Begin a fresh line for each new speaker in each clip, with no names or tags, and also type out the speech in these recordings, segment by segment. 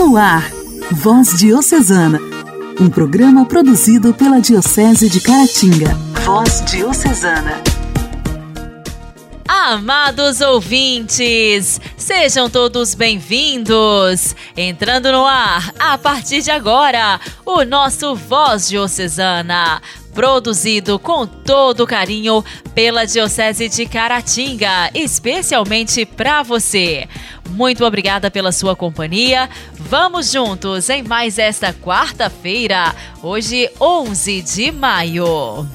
No ar, Voz Diocesana, um programa produzido pela Diocese de Caratinga. Voz Diocesana.
Amados ouvintes, sejam todos bem-vindos. Entrando no ar, a partir de agora, o nosso Voz Diocesana produzido com todo carinho pela Diocese de Caratinga, especialmente para você. Muito obrigada pela sua companhia. Vamos juntos em mais esta quarta-feira, hoje 11 de maio.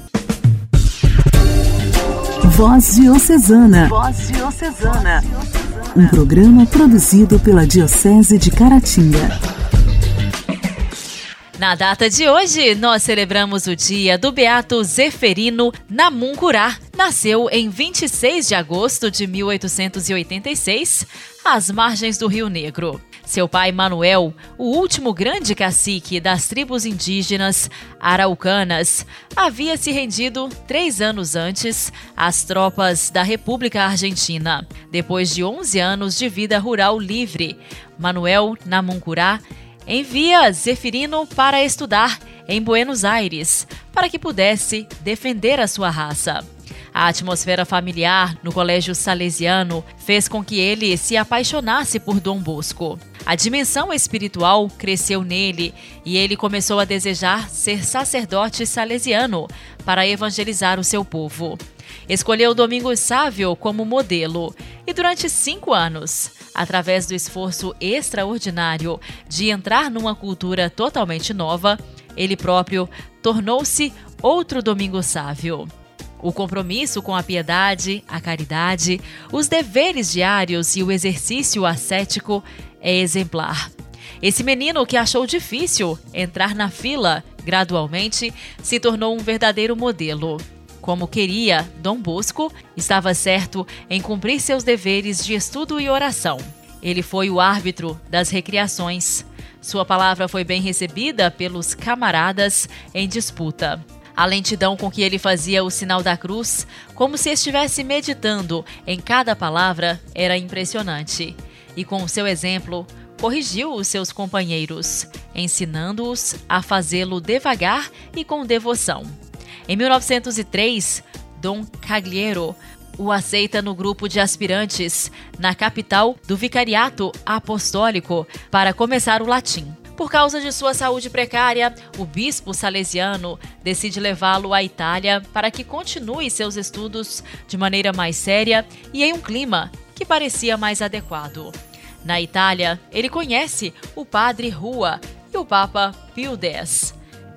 Voz Diocesana. Voz Diocesana. Um programa produzido pela Diocese de Caratinga.
Na data de hoje, nós celebramos o dia do Beato Zeferino Namuncurá. Nasceu em 26 de agosto de 1886, às margens do Rio Negro. Seu pai Manuel, o último grande cacique das tribos indígenas araucanas, havia se rendido três anos antes às tropas da República Argentina. Depois de 11 anos de vida rural livre, Manuel Namuncurá envia Zefirino para estudar em Buenos Aires, para que pudesse defender a sua raça. A atmosfera familiar no colégio salesiano fez com que ele se apaixonasse por Dom Bosco. A dimensão espiritual cresceu nele e ele começou a desejar ser sacerdote salesiano para evangelizar o seu povo. Escolheu Domingos Sávio como modelo e, durante cinco anos, através do esforço extraordinário de entrar numa cultura totalmente nova, ele próprio tornou-se outro Domingo Sávio. O compromisso com a piedade, a caridade, os deveres diários e o exercício ascético é exemplar. Esse menino que achou difícil entrar na fila, gradualmente se tornou um verdadeiro modelo. Como queria, Dom Bosco estava certo em cumprir seus deveres de estudo e oração. Ele foi o árbitro das recriações. Sua palavra foi bem recebida pelos camaradas em disputa. A lentidão com que ele fazia o sinal da cruz, como se estivesse meditando em cada palavra, era impressionante. E com o seu exemplo, corrigiu os seus companheiros, ensinando-os a fazê-lo devagar e com devoção. Em 1903, Dom Cagliero o aceita no grupo de aspirantes na capital do Vicariato Apostólico para começar o latim. Por causa de sua saúde precária, o bispo salesiano decide levá-lo à Itália para que continue seus estudos de maneira mais séria e em um clima que parecia mais adequado. Na Itália, ele conhece o padre Rua e o Papa Pio X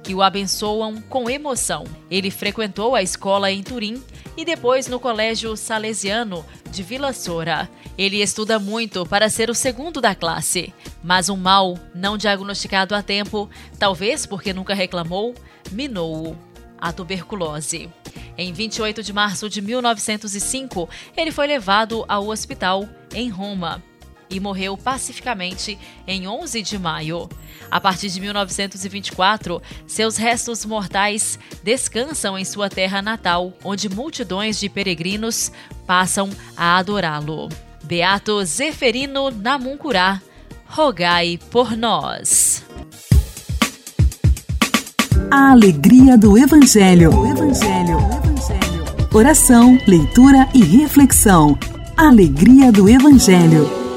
que o abençoam com emoção. Ele frequentou a escola em Turim e depois no Colégio Salesiano de Vila Sora. Ele estuda muito para ser o segundo da classe, mas um mal não diagnosticado a tempo, talvez porque nunca reclamou, minou-o a tuberculose. Em 28 de março de 1905, ele foi levado ao hospital em Roma e morreu pacificamente em 11 de maio. A partir de 1924, seus restos mortais descansam em sua terra natal, onde multidões de peregrinos passam a adorá-lo. Beato Zeferino Namuncurá, rogai por nós.
A alegria do Evangelho. O Evangelho. O Evangelho. Oração, leitura e reflexão. Alegria do Evangelho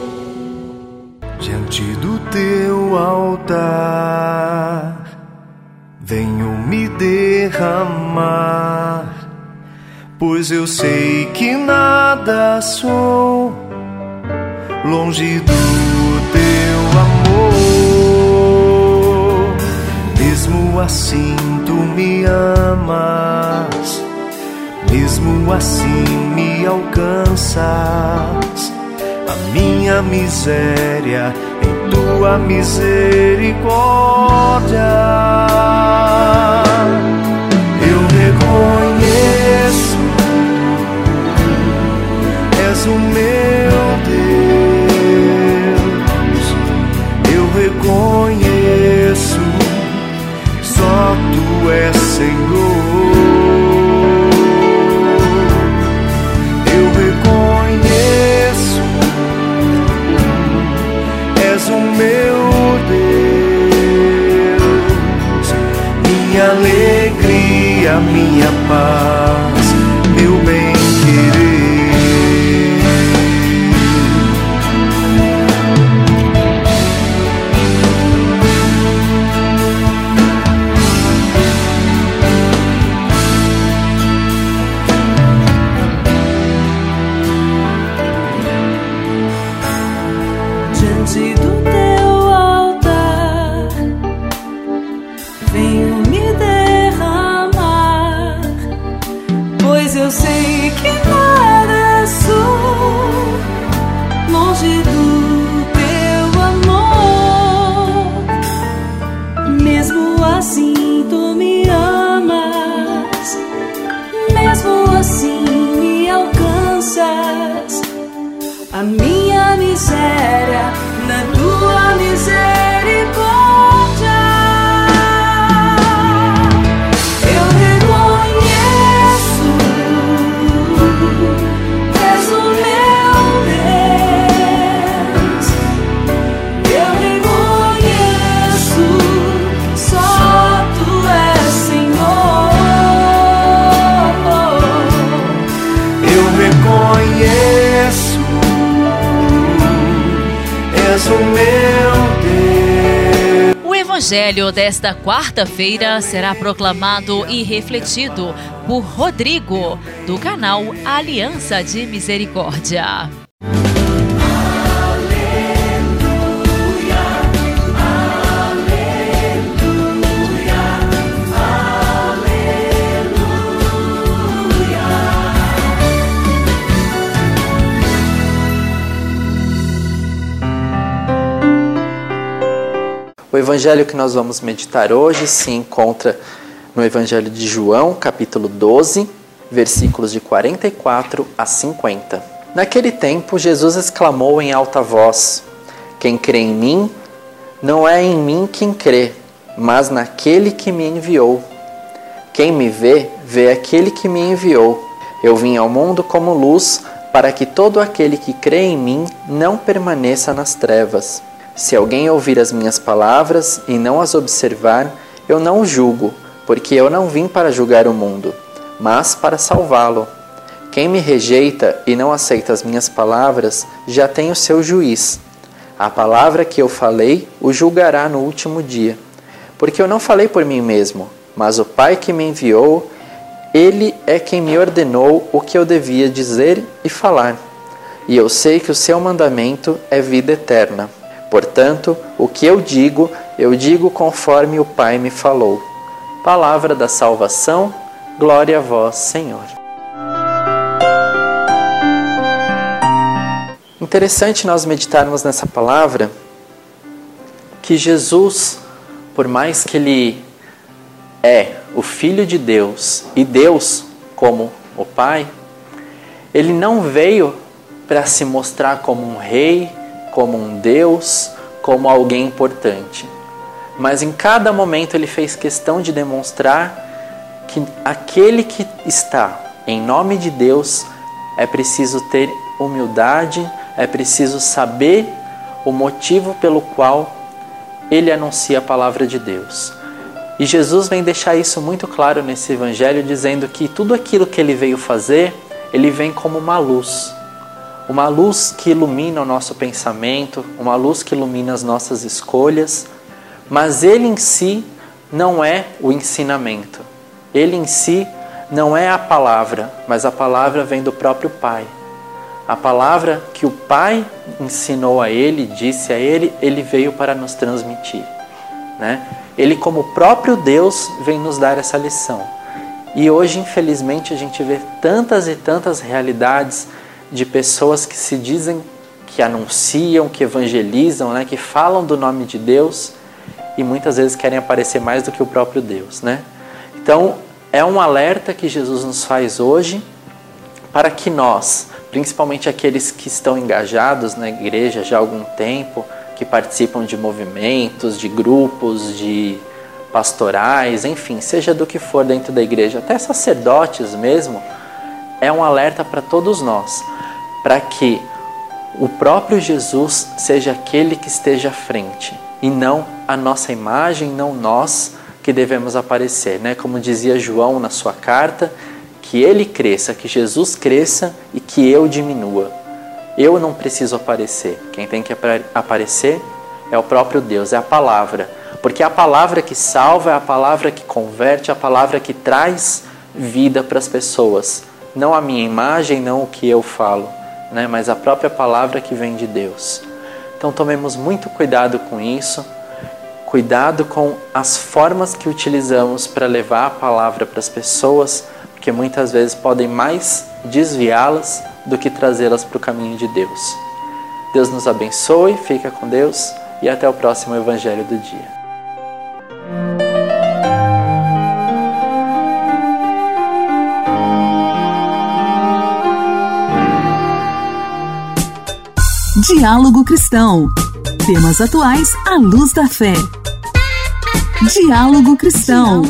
diante do teu altar, venho me derramar, pois eu sei que nada sou longe do teu amor. Mesmo assim tu me amas, mesmo assim me alcanças a minha miséria em tua misericórdia. Eu reconheço, és o meu Deus. Eu reconheço, só tu és Senhor. Minha paz,
sei que nada sou. Longe do
evangelho desta quarta-feira será proclamado e refletido por Rodrigo, do canal Aliança de Misericórdia.
Evangelho que nós vamos meditar hoje se encontra no Evangelho de João, capítulo 12, versículos de 44 a 50. Naquele tempo, Jesus exclamou em alta voz: Quem crê em mim, não é em mim quem crê, mas naquele que me enviou. Quem me vê, vê aquele que me enviou. Eu vim ao mundo como luz, para que todo aquele que crê em mim não permaneça nas trevas. Se alguém ouvir as minhas palavras e não as observar, eu não o julgo, porque eu não vim para julgar o mundo, mas para salvá-lo. Quem me rejeita e não aceita as minhas palavras já tem o seu juiz. A palavra que eu falei o julgará no último dia. Porque eu não falei por mim mesmo, mas o Pai que me enviou, ele é quem me ordenou o que eu devia dizer e falar. E eu sei que o seu mandamento é vida eterna. Portanto, o que eu digo, eu digo conforme o Pai me falou. Palavra da salvação, glória a vós, Senhor. Interessante nós meditarmos nessa palavra que Jesus, por mais que ele é o Filho de Deus e Deus como o Pai, ele não veio para se mostrar como um rei, como um Deus, como alguém importante. Mas em cada momento ele fez questão de demonstrar que aquele que está em nome de Deus é preciso ter humildade, é preciso saber o motivo pelo qual ele anuncia a palavra de Deus. E Jesus vem deixar isso muito claro nesse evangelho, dizendo que tudo aquilo que ele veio fazer, ele vem como uma luz. Uma luz que ilumina o nosso pensamento, uma luz que ilumina as nossas escolhas, mas ele em si não é o ensinamento. Ele em si não é a palavra, mas a palavra vem do próprio Pai. A palavra que o Pai ensinou a ele, disse a ele, ele veio para nos transmitir. Né? Ele, como próprio Deus, vem nos dar essa lição. E hoje, infelizmente, a gente vê tantas e tantas realidades de pessoas que se dizem que anunciam, que evangelizam, né? que falam do nome de Deus e muitas vezes querem aparecer mais do que o próprio Deus. Né? Então, é um alerta que Jesus nos faz hoje para que nós, principalmente aqueles que estão engajados na igreja já há algum tempo, que participam de movimentos, de grupos, de pastorais, enfim, seja do que for dentro da igreja, até sacerdotes mesmo, é um alerta para todos nós, para que o próprio Jesus seja aquele que esteja à frente e não a nossa imagem, não nós que devemos aparecer, né? Como dizia João na sua carta, que ele cresça, que Jesus cresça e que eu diminua. Eu não preciso aparecer. Quem tem que aparecer é o próprio Deus, é a palavra. Porque é a palavra que salva, é a palavra que converte, é a palavra que traz vida para as pessoas. Não a minha imagem, não o que eu falo, né? mas a própria palavra que vem de Deus. Então tomemos muito cuidado com isso, cuidado com as formas que utilizamos para levar a palavra para as pessoas, porque muitas vezes podem mais desviá-las do que trazê-las para o caminho de Deus. Deus nos abençoe, fica com Deus e até o próximo Evangelho do Dia.
Diálogo Cristão. Temas atuais à luz da fé. Diálogo Cristão.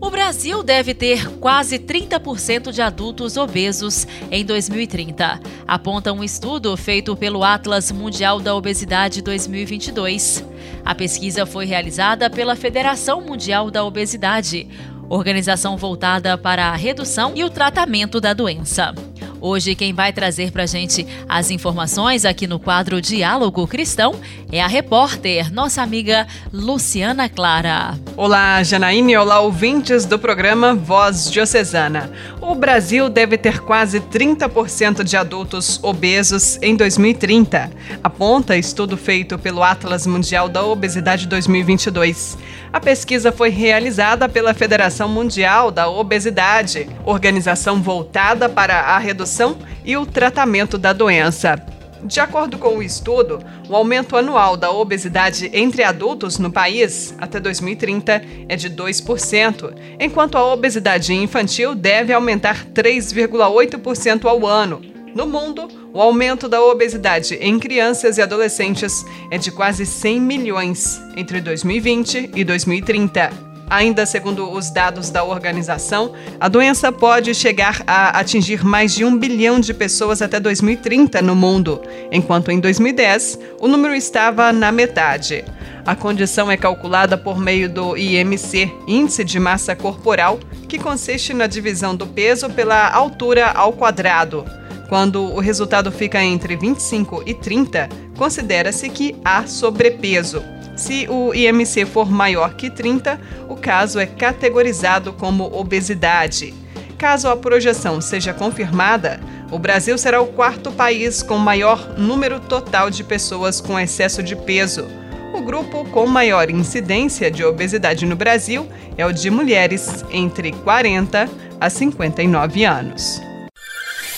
O Brasil deve ter quase 30% de adultos obesos em 2030, aponta um estudo feito pelo Atlas Mundial da Obesidade 2022. A pesquisa foi realizada pela Federação Mundial da Obesidade organização voltada para a redução e o tratamento da doença. Hoje, quem vai trazer para a gente as informações aqui no quadro Diálogo Cristão é a repórter, nossa amiga Luciana Clara.
Olá, Janaíne. Olá, ouvintes do programa Voz Diocesana. O Brasil deve ter quase 30% de adultos obesos em 2030, aponta estudo feito pelo Atlas Mundial da Obesidade 2022. A pesquisa foi realizada pela Federação Mundial da Obesidade, organização voltada para a redução e o tratamento da doença. De acordo com o estudo, o aumento anual da obesidade entre adultos no país até 2030 é de 2%, enquanto a obesidade infantil deve aumentar 3,8% ao ano. No mundo, o aumento da obesidade em crianças e adolescentes é de quase 100 milhões entre 2020 e 2030. Ainda segundo os dados da organização, a doença pode chegar a atingir mais de um bilhão de pessoas até 2030 no mundo, enquanto em 2010 o número estava na metade. A condição é calculada por meio do IMC, Índice de Massa Corporal, que consiste na divisão do peso pela altura ao quadrado. Quando o resultado fica entre 25 e 30, considera-se que há sobrepeso. Se o IMC for maior que 30, o caso é categorizado como obesidade. Caso a projeção seja confirmada, o Brasil será o quarto país com maior número total de pessoas com excesso de peso. O grupo com maior incidência de obesidade no Brasil é o de mulheres entre 40 a 59 anos.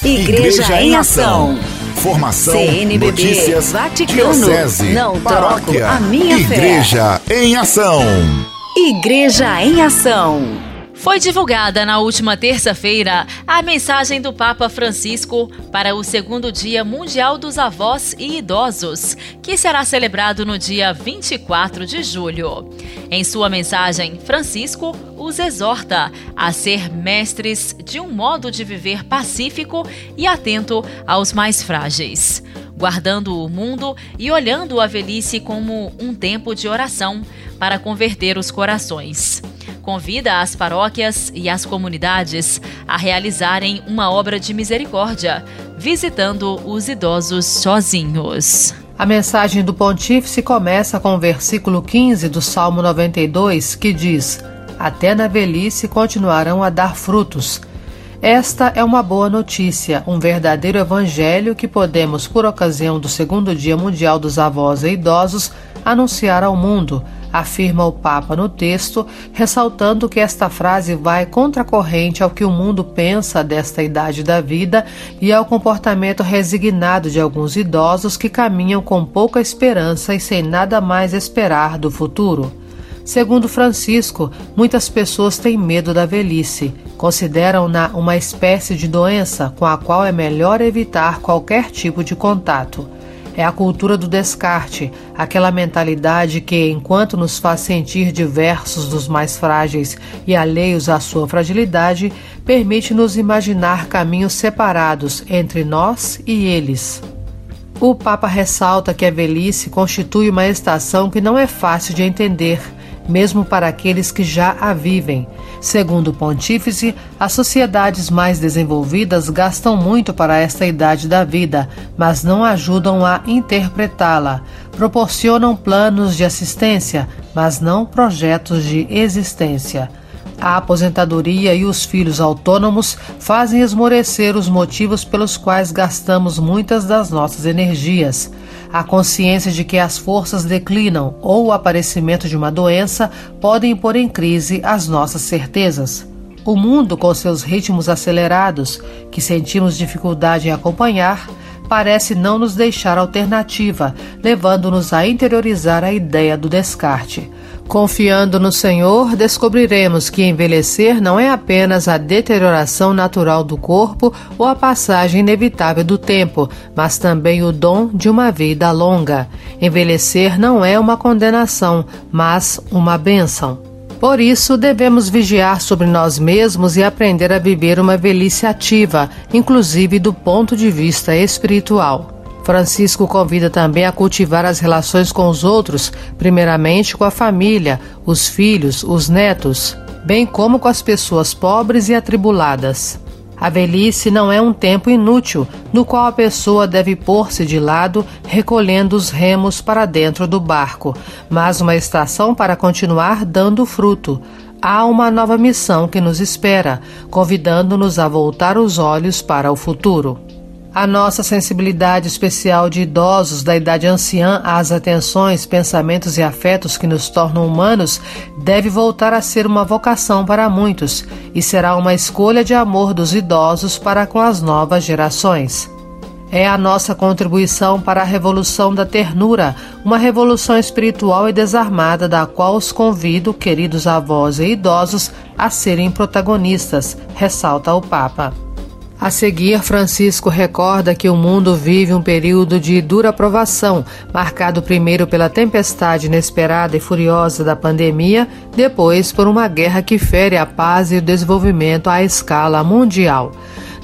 Igreja, Igreja em Ação.
Formação, CNBB, notícias,
Vaticano,
diocese,
não
paróquia,
troco a minha
Igreja
fé.
em Ação.
Igreja em Ação.
Foi divulgada na última terça-feira a mensagem do Papa Francisco para o segundo Dia Mundial dos Avós e Idosos, que será celebrado no dia 24 de julho. Em sua mensagem, Francisco os exorta a ser mestres de um modo de viver pacífico e atento aos mais frágeis guardando o mundo e olhando a velhice como um tempo de oração para converter os corações convida as paróquias e as comunidades a realizarem uma obra de misericórdia, visitando os idosos sozinhos.
A mensagem do Pontífice começa com o versículo 15 do Salmo 92, que diz: Até na velhice continuarão a dar frutos. Esta é uma boa notícia, um verdadeiro evangelho que podemos, por ocasião do segundo Dia Mundial dos Avós e Idosos, anunciar ao mundo afirma o Papa no texto, ressaltando que esta frase vai contracorrente ao que o mundo pensa desta idade da vida e ao comportamento resignado de alguns idosos que caminham com pouca esperança e sem nada mais esperar do futuro. Segundo Francisco, muitas pessoas têm medo da velhice, consideram-na uma espécie de doença com a qual é melhor evitar qualquer tipo de contato. É a cultura do descarte, aquela mentalidade que, enquanto nos faz sentir diversos dos mais frágeis e alheios à sua fragilidade, permite nos imaginar caminhos separados entre nós e eles. O Papa ressalta que a velhice constitui uma estação que não é fácil de entender, mesmo para aqueles que já a vivem. Segundo o pontífice, as sociedades mais desenvolvidas gastam muito para esta idade da vida, mas não ajudam a interpretá-la. Proporcionam planos de assistência, mas não projetos de existência. A aposentadoria e os filhos autônomos fazem esmorecer os motivos pelos quais gastamos muitas das nossas energias. A consciência de que as forças declinam ou o aparecimento de uma doença podem pôr em crise as nossas certezas. O mundo, com seus ritmos acelerados, que sentimos dificuldade em acompanhar, parece não nos deixar alternativa, levando-nos a interiorizar a ideia do descarte. Confiando no Senhor, descobriremos que envelhecer não é apenas a deterioração natural do corpo ou a passagem inevitável do tempo, mas também o dom de uma vida longa. Envelhecer não é uma condenação, mas uma bênção. Por isso, devemos vigiar sobre nós mesmos e aprender a viver uma velhice ativa, inclusive do ponto de vista espiritual. Francisco convida também a cultivar as relações com os outros, primeiramente com a família, os filhos, os netos, bem como com as pessoas pobres e atribuladas. A velhice não é um tempo inútil, no qual a pessoa deve pôr-se de lado, recolhendo os remos para dentro do barco, mas uma estação para continuar dando fruto. Há uma nova missão que nos espera, convidando-nos a voltar os olhos para o futuro. A nossa sensibilidade especial de idosos da idade anciã às atenções, pensamentos e afetos que nos tornam humanos deve voltar a ser uma vocação para muitos e será uma escolha de amor dos idosos para com as novas gerações. É a nossa contribuição para a revolução da ternura, uma revolução espiritual e desarmada, da qual os convido, queridos avós e idosos, a serem protagonistas, ressalta o Papa. A seguir, Francisco recorda que o mundo vive um período de dura provação, marcado primeiro pela tempestade inesperada e furiosa da pandemia, depois por uma guerra que fere a paz e o desenvolvimento à escala mundial.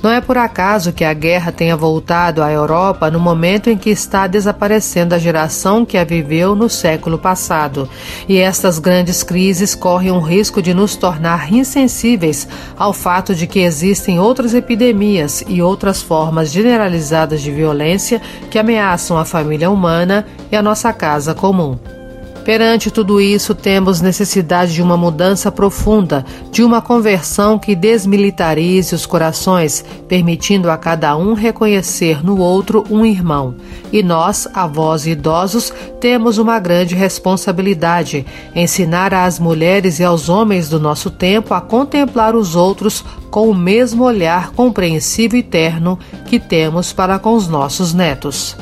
Não é por acaso que a guerra tenha voltado à Europa no momento em que está desaparecendo a geração que a viveu no século passado. E estas grandes crises correm um risco de nos tornar insensíveis ao fato de que existem outras epidemias e outras formas generalizadas de violência que ameaçam a família humana e a nossa casa comum. Perante tudo isso, temos necessidade de uma mudança profunda, de uma conversão que desmilitarize os corações, permitindo a cada um reconhecer no outro um irmão. E nós, avós e idosos, temos uma grande responsabilidade: ensinar às mulheres e aos homens do nosso tempo a contemplar os outros com o mesmo olhar compreensivo e terno que temos para com os nossos netos.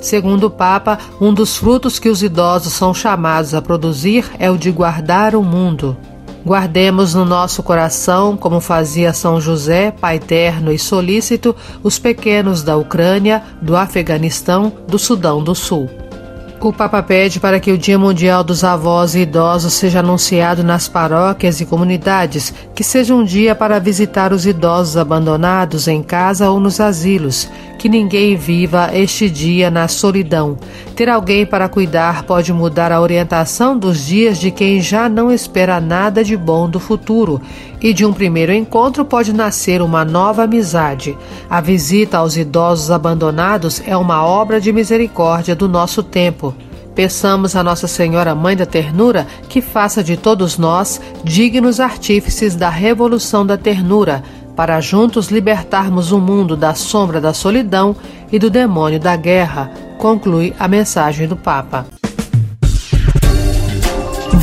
Segundo o Papa, um dos frutos que os idosos são chamados a produzir é o de guardar o mundo. Guardemos no nosso coração, como fazia São José, Pai terno e solícito, os pequenos da Ucrânia, do Afeganistão, do Sudão do Sul. O Papa pede para que o Dia Mundial dos Avós e Idosos seja anunciado nas paróquias e comunidades, que seja um dia para visitar os idosos abandonados em casa ou nos asilos, que ninguém viva este dia na solidão. Ter alguém para cuidar pode mudar a orientação dos dias de quem já não espera nada de bom do futuro, e de um primeiro encontro pode nascer uma nova amizade. A visita aos idosos abandonados é uma obra de misericórdia do nosso tempo. Peçamos a Nossa Senhora Mãe da Ternura que faça de todos nós dignos artífices da revolução da ternura, para juntos libertarmos o mundo da sombra da solidão e do demônio da guerra, conclui a mensagem do Papa.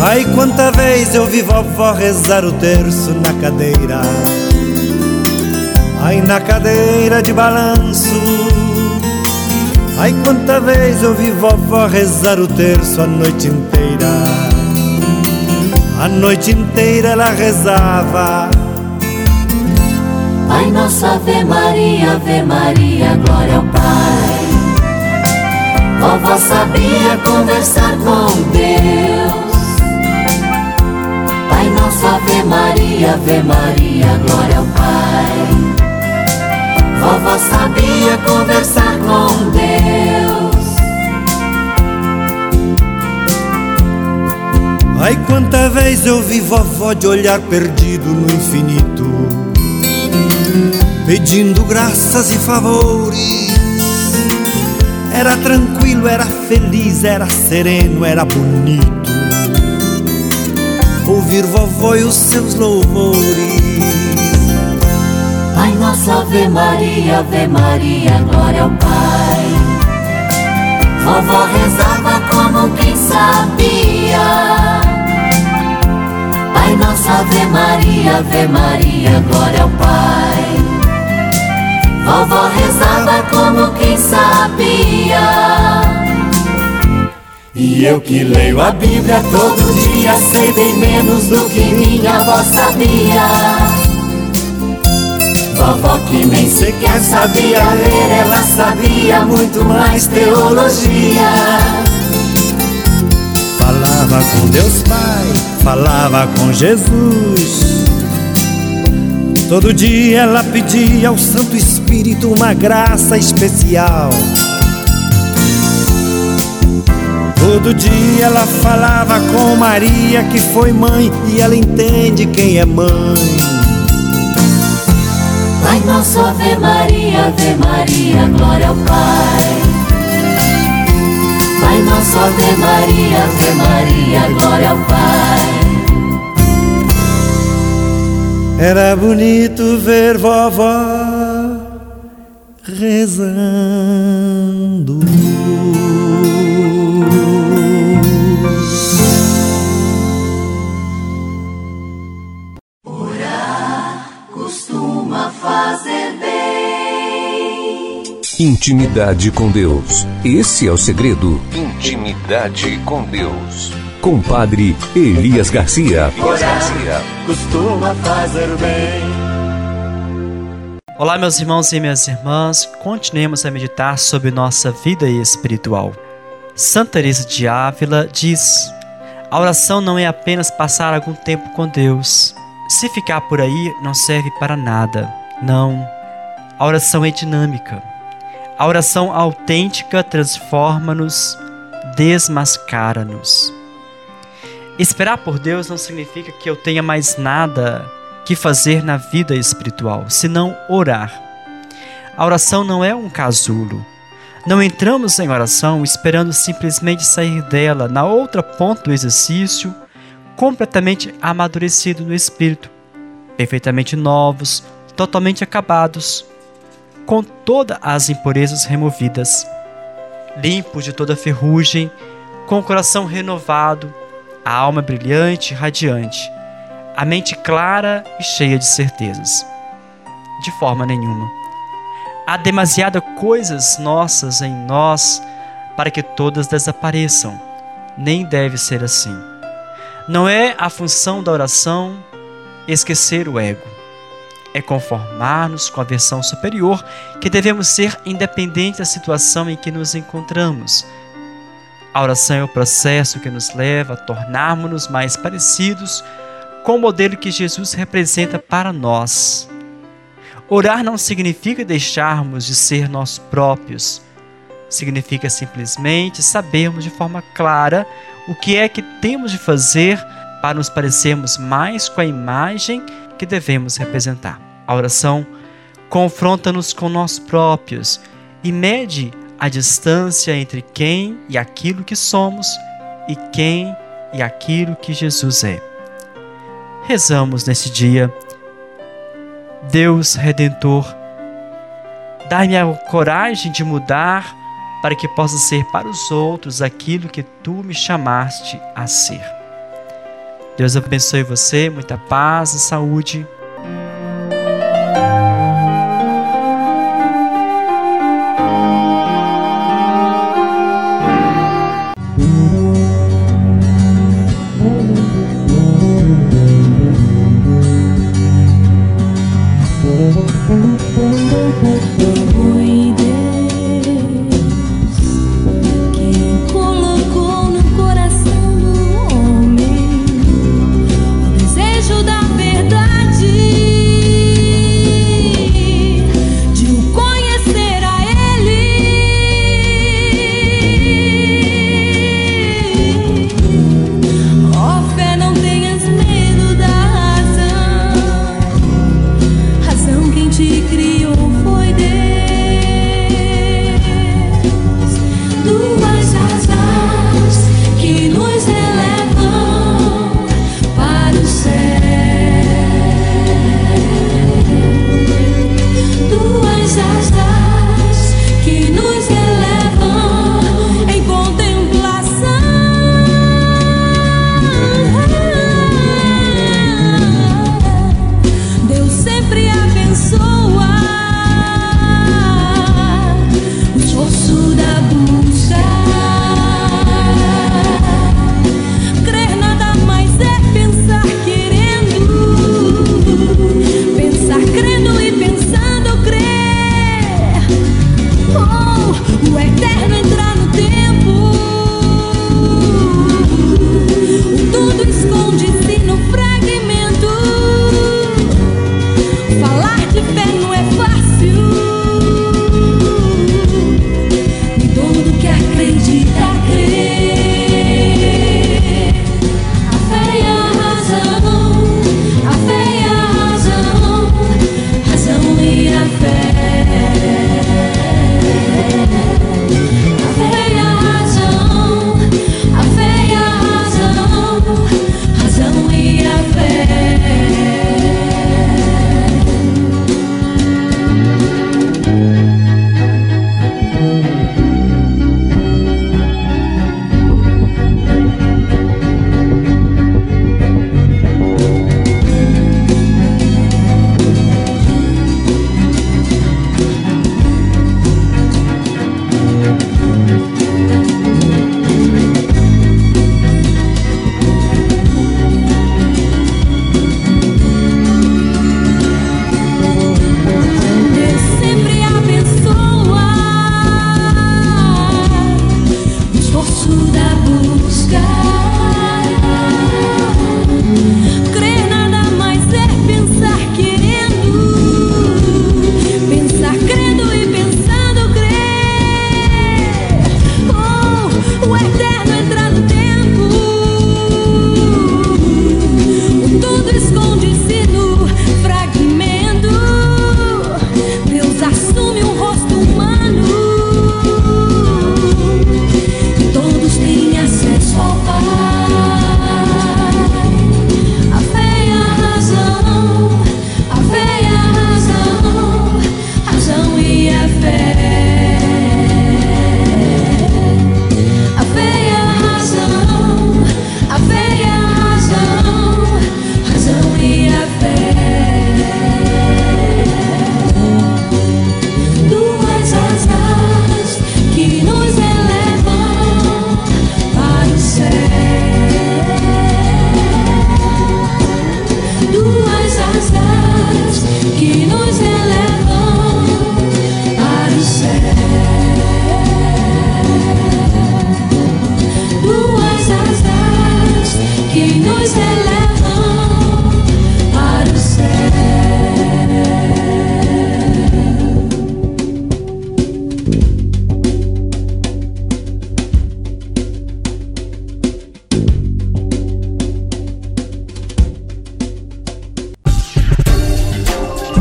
Ai, quanta vez eu vi vovó rezar o terço na cadeira Ai, na cadeira de balanço
Ai, quanta vez eu vi vovó rezar o terço a noite inteira. A noite inteira ela rezava.
Pai nosso, Ave Maria, Ave Maria, glória ao Pai. Vovó sabia conversar com Deus. Pai nosso, Ave Maria, Ave Maria, glória ao Pai. Vovó sabia conversar com Deus.
Ai, quanta vez eu vi vovó de olhar perdido no infinito, pedindo graças e favores. Era tranquilo, era feliz, era sereno, era bonito. Ouvir vovó e os seus louvores.
Pai nosso, Ave Maria, Ave Maria, glória ao Pai. Vovó rezava como quem sabia. Pai nosso, Ave Maria, Ave Maria, glória ao Pai. Vovó rezava como quem sabia. E eu que leio a Bíblia todo dia sei bem menos do que minha avó sabia. Vovó que nem sequer sabia ler, ela sabia muito mais teologia.
Falava com Deus Pai, falava com Jesus. Todo dia ela pedia ao Santo Espírito uma graça especial. Todo dia ela falava com Maria, que foi mãe, e ela entende quem é mãe.
Pai nosso, Ave Maria, Ave Maria, glória ao Pai. Pai nosso, Ave Maria, Ave Maria, glória ao Pai.
Era bonito ver vovó rezando.
Intimidade com Deus. Esse é o segredo. Intimidade com Deus. Com Padre Elias Garcia.
Costuma fazer bem.
Olá, meus irmãos e minhas irmãs, continuemos a meditar sobre nossa vida espiritual. Santa Teresa de Ávila diz: A oração não é apenas passar algum tempo com Deus. Se ficar por aí, não serve para nada. Não. A oração é dinâmica. A oração autêntica transforma-nos, desmascara-nos. Esperar por Deus não significa que eu tenha mais nada que fazer na vida espiritual, senão orar. A oração não é um casulo. Não entramos em oração esperando simplesmente sair dela na outra ponta do exercício, completamente amadurecido no espírito, perfeitamente novos, totalmente acabados, com todas as impurezas removidas, limpos de toda ferrugem, com o coração renovado, a alma brilhante e radiante, a mente clara e cheia de certezas. De forma nenhuma. Há demasiadas coisas nossas em nós para que todas desapareçam. Nem deve ser assim. Não é a função da oração esquecer o ego. É conformar-nos com a versão superior que devemos ser independente da situação em que nos encontramos. A oração é o processo que nos leva a tornarmos-nos mais parecidos com o modelo que Jesus representa para nós. Orar não significa deixarmos de ser nós próprios. Significa simplesmente sabermos de forma clara o que é que temos de fazer para nos parecermos mais com a imagem que devemos representar. A oração confronta-nos com nós próprios e mede a distância entre quem e aquilo que somos e quem e aquilo que Jesus é. Rezamos nesse dia. Deus Redentor, dai-me a coragem de mudar para que possa ser para os outros aquilo que tu me chamaste a ser. Deus abençoe você, muita paz e saúde.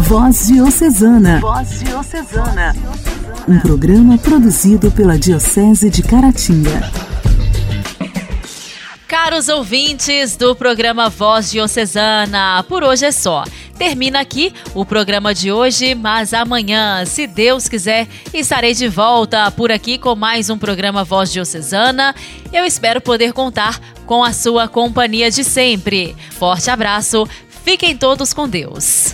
Voz Diocesana. Voz Diocesana. Um programa produzido pela Diocese de Caratinga.
Caros ouvintes do programa Voz Diocesana, por hoje é só. Termina aqui o programa de hoje, mas amanhã, se Deus quiser, estarei de volta por aqui com mais um programa Voz Diocesana. Eu espero poder contar com a sua companhia de sempre. Forte abraço, fiquem todos com Deus.